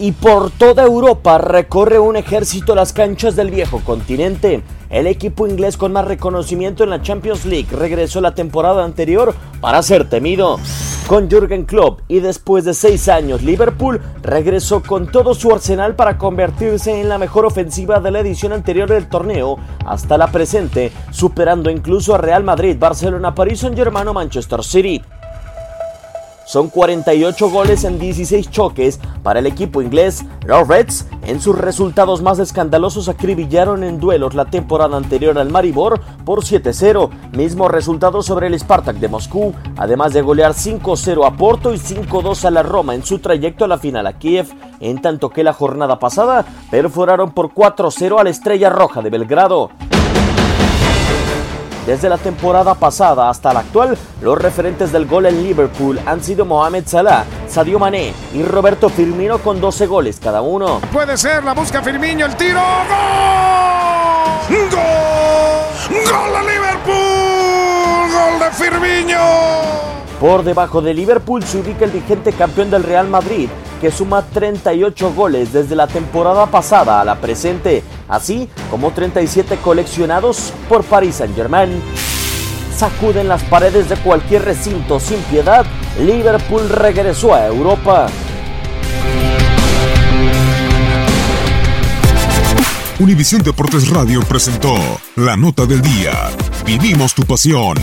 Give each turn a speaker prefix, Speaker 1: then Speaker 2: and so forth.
Speaker 1: y por toda Europa recorre un ejército las canchas del viejo continente. El equipo inglés con más reconocimiento en la Champions League regresó la temporada anterior para ser temido. Con Jürgen Klopp y después de seis años, Liverpool regresó con todo su arsenal para convertirse en la mejor ofensiva de la edición anterior del torneo hasta la presente, superando incluso a Real Madrid, Barcelona, París Saint-Germain o Manchester City. Son 48 goles en 16 choques para el equipo inglés. Los Reds, en sus resultados más escandalosos, acribillaron en duelos la temporada anterior al Maribor por 7-0, mismo resultado sobre el Spartak de Moscú, además de golear 5-0 a Porto y 5-2 a la Roma en su trayecto a la final a Kiev, en tanto que la jornada pasada perforaron por 4-0 a la Estrella Roja de Belgrado. Desde la temporada pasada hasta la actual, los referentes del gol en Liverpool han sido Mohamed Salah, Sadio Mané y Roberto Firmino con 12 goles cada uno.
Speaker 2: Puede ser, la busca Firmino, el tiro. ¡Gol! ¡Gol! ¡Gol de Liverpool! ¡Gol de Firmino!
Speaker 1: Por debajo de Liverpool se ubica el vigente campeón del Real Madrid, que suma 38 goles desde la temporada pasada a la presente, así como 37 coleccionados por Paris Saint-Germain. Sacuden las paredes de cualquier recinto sin piedad, Liverpool regresó a Europa.
Speaker 3: Univisión Deportes Radio presentó la nota del día. Vivimos tu pasión.